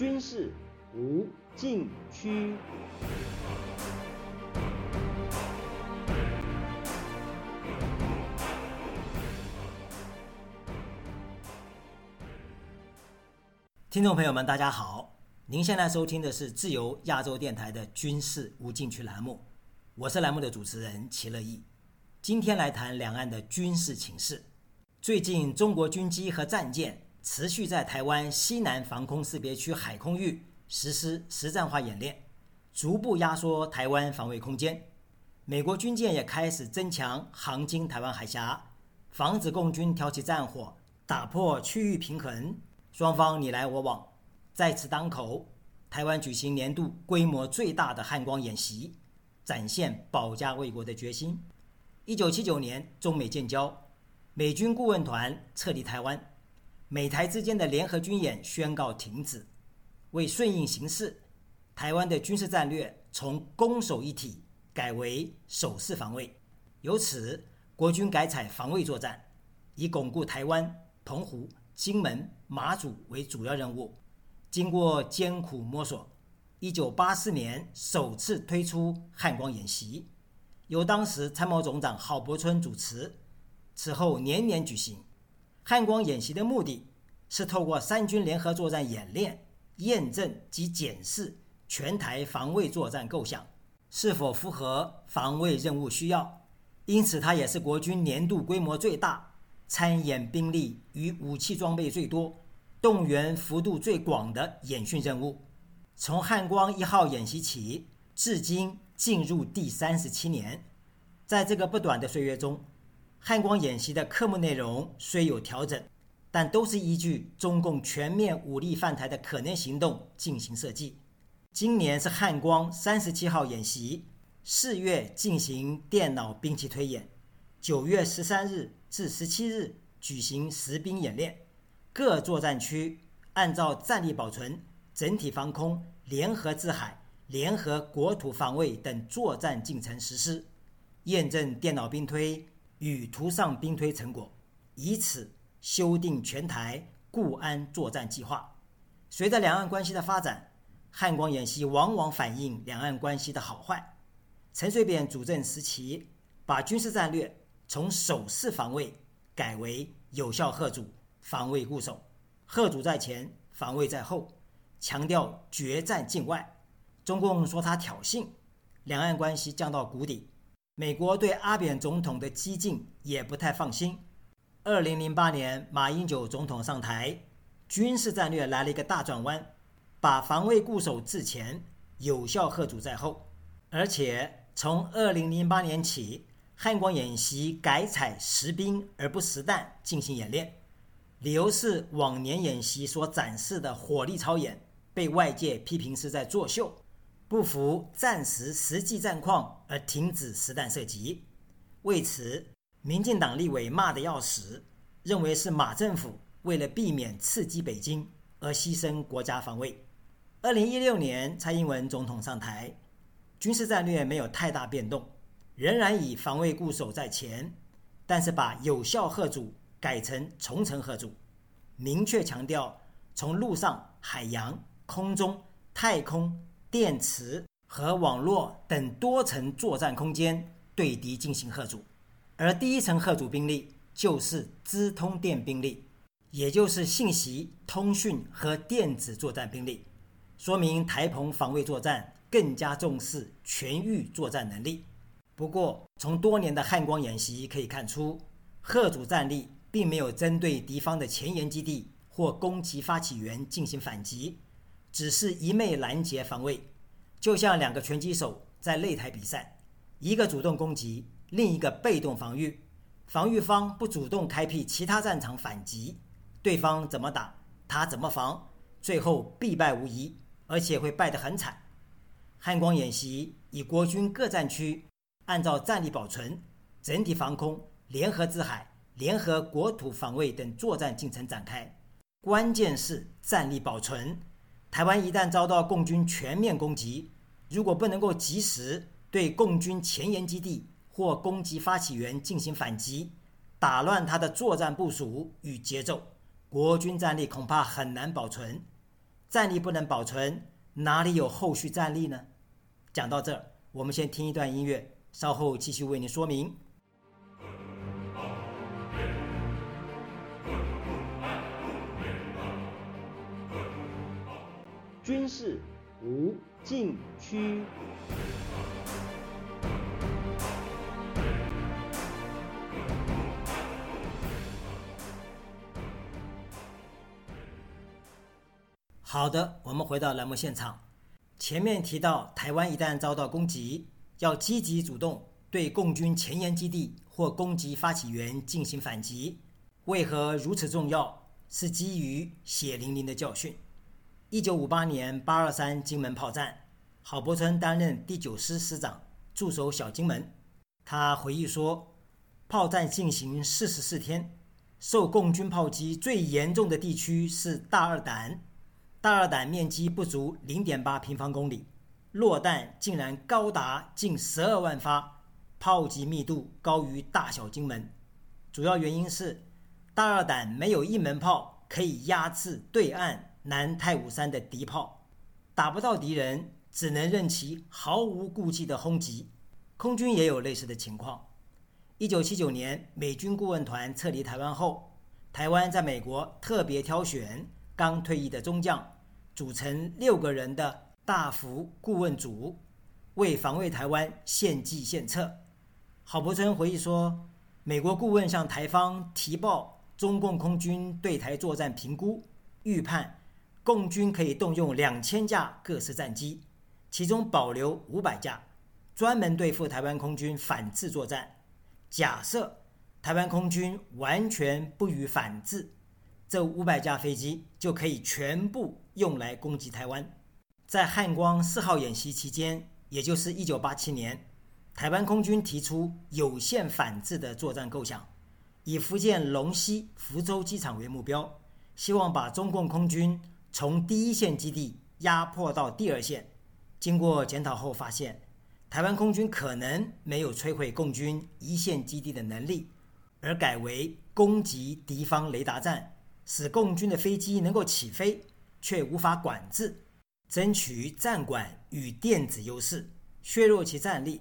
军事无禁区。听众朋友们，大家好！您现在收听的是自由亚洲电台的军事无禁区栏目，我是栏目的主持人齐乐意。今天来谈两岸的军事情势。最近，中国军机和战舰持续在台湾西南防空识别区海空域实施实战化演练，逐步压缩台湾防卫空间。美国军舰也开始增强航经台湾海峡，防止共军挑起战火，打破区域平衡。双方你来我往，在此当口，台湾举行年度规模最大的汉光演习，展现保家卫国的决心。一九七九年，中美建交，美军顾问团撤离台湾，美台之间的联合军演宣告停止。为顺应形势，台湾的军事战略从攻守一体改为守势防卫，由此国军改采防卫作战，以巩固台湾、澎湖。金门、马祖为主要任务。经过艰苦摸索，一九八四年首次推出汉光演习，由当时参谋总长郝柏村主持。此后年年举行。汉光演习的目的是透过三军联合作战演练，验证及检视全台防卫作战构想是否符合防卫任务需要。因此，它也是国军年度规模最大。参演兵力与武器装备最多、动员幅度最广的演训任务，从汉光一号演习起，至今进入第三十七年。在这个不短的岁月中，汉光演习的科目内容虽有调整，但都是依据中共全面武力犯台的可能行动进行设计。今年是汉光三十七号演习，四月进行电脑兵器推演，九月十三日。至十七日举行实兵演练，各作战区按照战力保存、整体防空、联合制海、联合国土防卫等作战进程实施，验证电脑兵推与图上兵推成果，以此修订全台固安作战计划。随着两岸关系的发展，汉光演习往往反映两岸关系的好坏。陈水扁主政时期，把军事战略。从守势防卫改为有效贺阻、防卫固守，贺阻在前，防卫在后，强调决战境外。中共说他挑衅，两岸关系降到谷底。美国对阿扁总统的激进也不太放心。二零零八年马英九总统上台，军事战略来了一个大转弯，把防卫固守置前，有效贺阻在后，而且从二零零八年起。汉光演习改采实兵而不实弹进行演练，理由是往年演习所展示的火力超演被外界批评是在作秀，不符战时实际战况而停止实弹射击。为此，民进党立委骂得要死，认为是马政府为了避免刺激北京而牺牲国家防卫。二零一六年蔡英文总统上台，军事战略没有太大变动。仍然以防卫固守在前，但是把有效贺阻改成重层贺阻，明确强调从陆上、海洋、空中、太空、电磁和网络等多层作战空间对敌进行贺阻。而第一层贺阻兵力就是资通电兵力，也就是信息、通讯和电子作战兵力，说明台澎防卫作战更加重视全域作战能力。不过，从多年的汉光演习可以看出，贺主战力并没有针对敌方的前沿基地或攻击发起源进行反击，只是一昧拦截防卫，就像两个拳击手在擂台比赛，一个主动攻击，另一个被动防御，防御方不主动开辟其他战场反击，对方怎么打，他怎么防，最后必败无疑，而且会败得很惨。汉光演习以国军各战区。按照战力保存、整体防空、联合制海、联合国土防卫等作战进程展开，关键是战力保存。台湾一旦遭到共军全面攻击，如果不能够及时对共军前沿基地或攻击发起源进行反击，打乱他的作战部署与节奏，国军战力恐怕很难保存。战力不能保存，哪里有后续战力呢？讲到这儿，我们先听一段音乐，稍后继续为您说明。军事无禁区。好的，我们回到栏目现场。前面提到，台湾一旦遭到攻击，要积极主动对共军前沿基地或攻击发起源进行反击。为何如此重要？是基于血淋淋的教训。一九五八年八二三金门炮战，郝柏村担任第九师师长，驻守小金门。他回忆说，炮战进行四十四天，受共军炮击最严重的地区是大二胆。大二胆面积不足零点八平方公里，落弹竟然高达近十二万发，炮击密度高于大小金门。主要原因是大二胆没有一门炮可以压制对岸南太武山的敌炮，打不到敌人，只能任其毫无顾忌的轰击。空军也有类似的情况。一九七九年美军顾问团撤离台湾后，台湾在美国特别挑选。刚退役的中将组成六个人的大服顾问组，为防卫台湾献计献策。郝柏村回忆说，美国顾问向台方提报中共空军对台作战评估，预判共军可以动用两千架各式战机，其中保留五百架，专门对付台湾空军反制作战。假设台湾空军完全不予反制。这五百架飞机就可以全部用来攻击台湾。在汉光四号演习期间，也就是一九八七年，台湾空军提出有限反制的作战构想，以福建龙溪福州机场为目标，希望把中共空军从第一线基地压迫到第二线。经过检讨后发现，台湾空军可能没有摧毁共军一线基地的能力，而改为攻击敌方雷达站。使共军的飞机能够起飞，却无法管制，争取战管与电子优势，削弱其战力，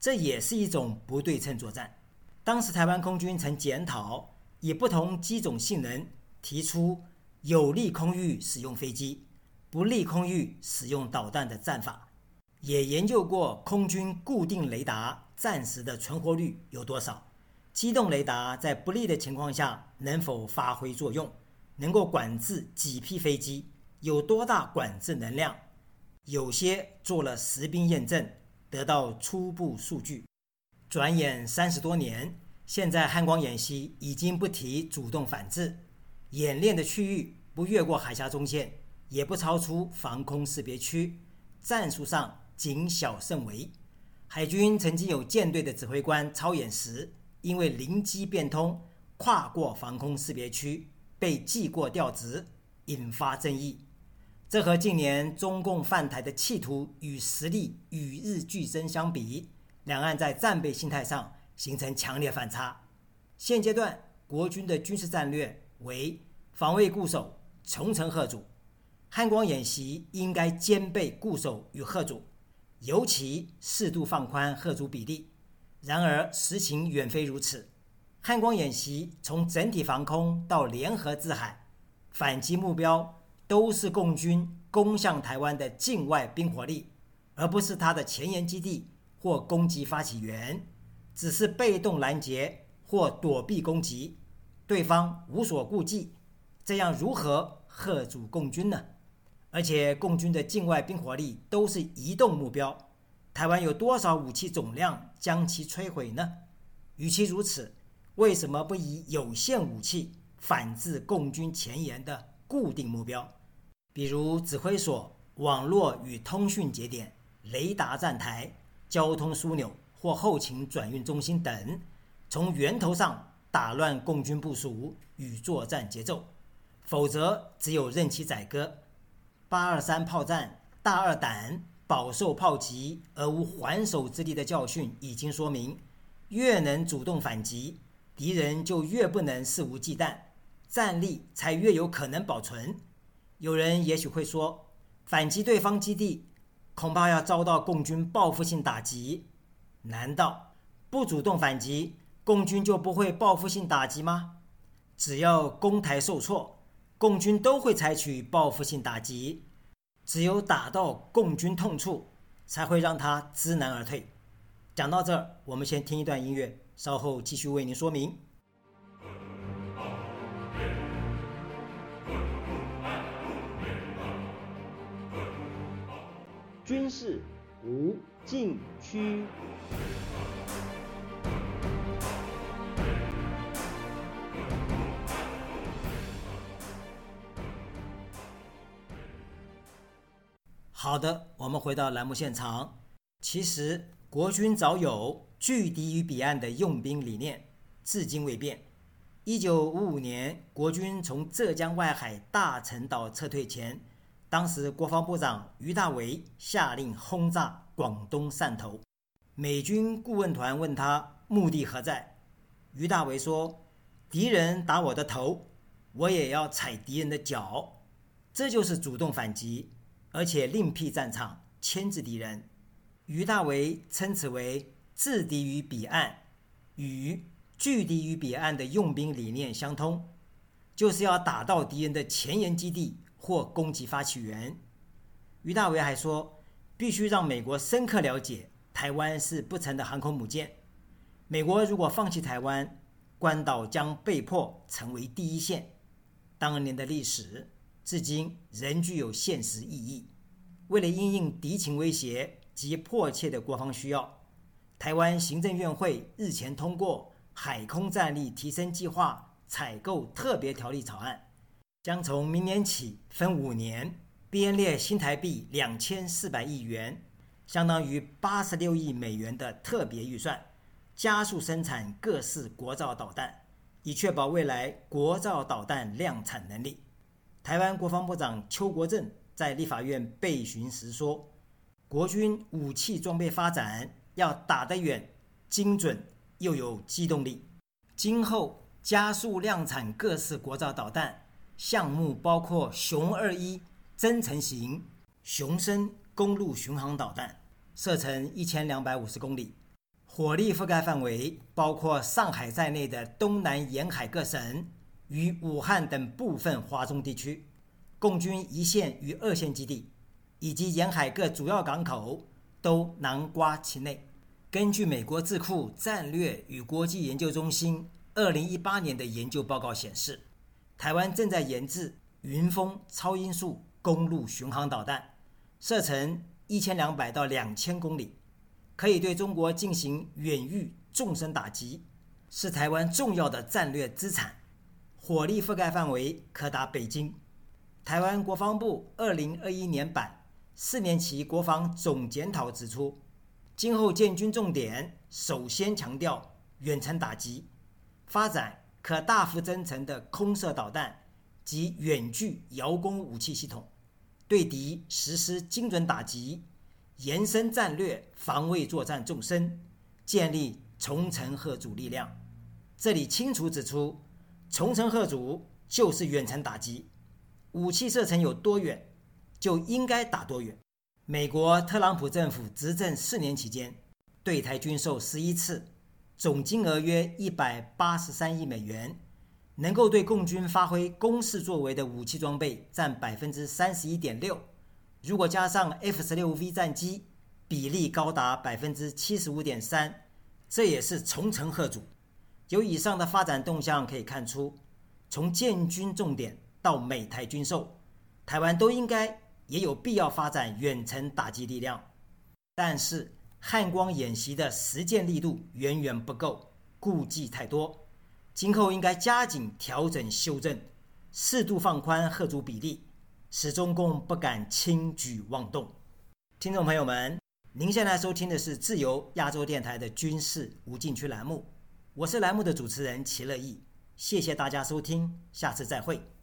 这也是一种不对称作战。当时台湾空军曾检讨，以不同机种性能提出有利空域使用飞机，不利空域使用导弹的战法，也研究过空军固定雷达暂时的存活率有多少，机动雷达在不利的情况下能否发挥作用。能够管制几批飞机，有多大管制能量？有些做了实兵验证，得到初步数据。转眼三十多年，现在汉光演习已经不提主动反制，演练的区域不越过海峡中线，也不超出防空识别区，战术上谨小慎微。海军曾经有舰队的指挥官操演时，因为灵机变通，跨过防空识别区。被记过调职，引发争议。这和近年中共犯台的企图与实力与日俱增相比，两岸在战备心态上形成强烈反差。现阶段国军的军事战略为防卫固守，重城贺主。汉光演习应该兼备固守与贺主，尤其适度放宽贺主比例。然而实情远非如此。汉光演习从整体防空到联合制海反击目标，都是共军攻向台湾的境外兵火力，而不是他的前沿基地或攻击发起源。只是被动拦截或躲避攻击，对方无所顾忌，这样如何吓阻共军呢？而且共军的境外兵火力都是移动目标，台湾有多少武器总量将其摧毁呢？与其如此。为什么不以有限武器反制共军前沿的固定目标，比如指挥所、网络与通讯节点、雷达站台、交通枢纽或后勤转运中心等，从源头上打乱共军部署与作战节奏？否则，只有任其宰割。八二三炮战大二胆饱受炮击而无还手之力的教训，已经说明，越能主动反击。敌人就越不能肆无忌惮，战力才越有可能保存。有人也许会说，反击对方基地，恐怕要遭到共军报复性打击。难道不主动反击，共军就不会报复性打击吗？只要攻台受挫，共军都会采取报复性打击。只有打到共军痛处，才会让他知难而退。讲到这儿，我们先听一段音乐，稍后继续为您说明。军事无禁区。好的，我们回到栏目现场。其实，国军早有拒敌于彼岸的用兵理念，至今未变。一九五五年，国军从浙江外海大陈岛撤退前。当时国防部长于大为下令轰炸广东汕头，美军顾问团问他目的何在，于大为说：“敌人打我的头，我也要踩敌人的脚，这就是主动反击，而且另辟战场牵制敌人。”于大为称此为“制敌于彼岸”，与“拒敌于彼岸”的用兵理念相通，就是要打到敌人的前沿基地。或攻击发起源，于大为还说，必须让美国深刻了解台湾是不成的航空母舰。美国如果放弃台湾，关岛将被迫成为第一线。当年的历史至今仍具有现实意义。为了应应敌情威胁及迫切的国防需要，台湾行政院会日前通过《海空战力提升计划采购特别条例》草案。将从明年起分五年编列新台币两千四百亿元，相当于八十六亿美元的特别预算，加速生产各式国造导弹，以确保未来国造导弹量产能力。台湾国防部长邱国正在立法院备询时说：“国军武器装备发展要打得远、精准又有机动力，今后加速量产各式国造导弹。”项目包括熊二一增程型熊升公路巡航导弹，射程一千两百五十公里，火力覆盖范围包括上海在内的东南沿海各省与武汉等部分华中地区，共军一线与二线基地以及沿海各主要港口都囊括其内。根据美国智库战略与国际研究中心二零一八年的研究报告显示。台湾正在研制云峰超音速公路巡航导弹，射程一千两百到两千公里，可以对中国进行远域纵深打击，是台湾重要的战略资产。火力覆盖范围可达北京。台湾国防部二零二一年版四年期国防总检讨指出，今后建军重点首先强调远程打击，发展。可大幅增程的空射导弹及远距遥攻武器系统，对敌实施精准打击，延伸战略防卫作战纵深，建立重层贺阻力量。这里清楚指出，重城贺阻就是远程打击，武器射程有多远，就应该打多远。美国特朗普政府执政四年期间，对台军售十一次。总金额约一百八十三亿美元，能够对共军发挥攻势作为的武器装备占百分之三十一点六。如果加上 F 十六 V 战机，比例高达百分之七十五点三。这也是重城贺主。由以上的发展动向可以看出，从建军重点到美台军售，台湾都应该也有必要发展远程打击力量。但是。汉光演习的实践力度远远不够，顾忌太多，今后应该加紧调整修正，适度放宽贺主比例，使中共不敢轻举妄动。听众朋友们，您现在收听的是自由亚洲电台的军事无禁区栏目，我是栏目的主持人齐乐意，谢谢大家收听，下次再会。